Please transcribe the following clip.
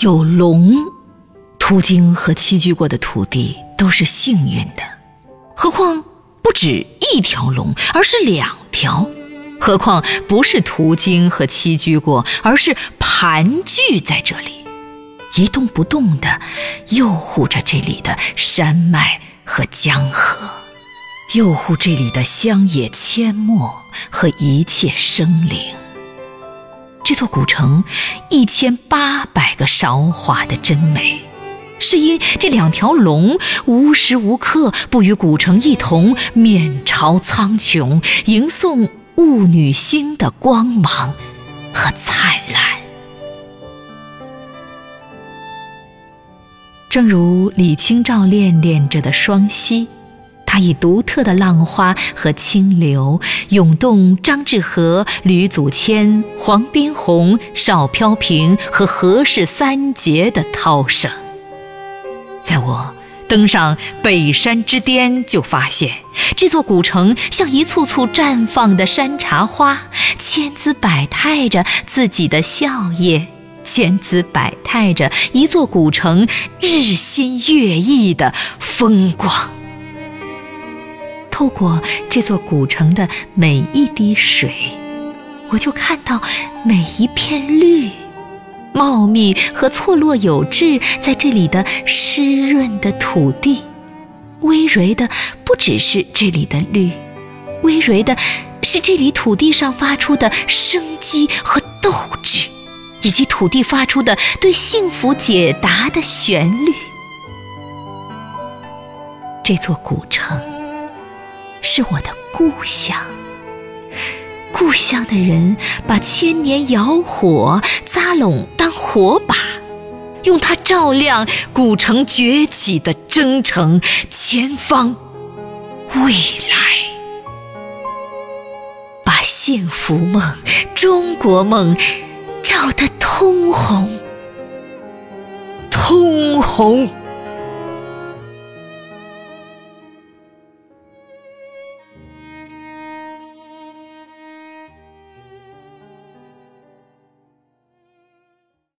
有龙，途经和栖居过的土地都是幸运的，何况不止一条龙，而是两条。何况不是途经和栖居过，而是盘踞在这里，一动不动地诱护着这里的山脉和江河，诱护这里的乡野阡陌和一切生灵。这座古城一千八百个韶华的真美，是因这两条龙无时无刻不与古城一同面朝苍穹，迎送。雾女星的光芒和灿烂，正如李清照恋恋着的双溪，它以独特的浪花和清流，涌动张志和、吕祖谦、黄宾虹、邵飘萍和何氏三杰的涛声，在我。登上北山之巅，就发现这座古城像一簇簇绽放的山茶花，千姿百态着自己的笑靥，千姿百态着一座古城日新月异的风光。透过这座古城的每一滴水，我就看到每一片绿。茂密和错落有致，在这里的湿润的土地，葳蕤的不只是这里的绿，葳蕤的是这里土地上发出的生机和斗志，以及土地发出的对幸福解答的旋律。这座古城是我的故乡。故乡的人把千年窑火扎拢当火把，用它照亮古城崛起的征程前方未来，把幸福梦、中国梦照得通红，通红。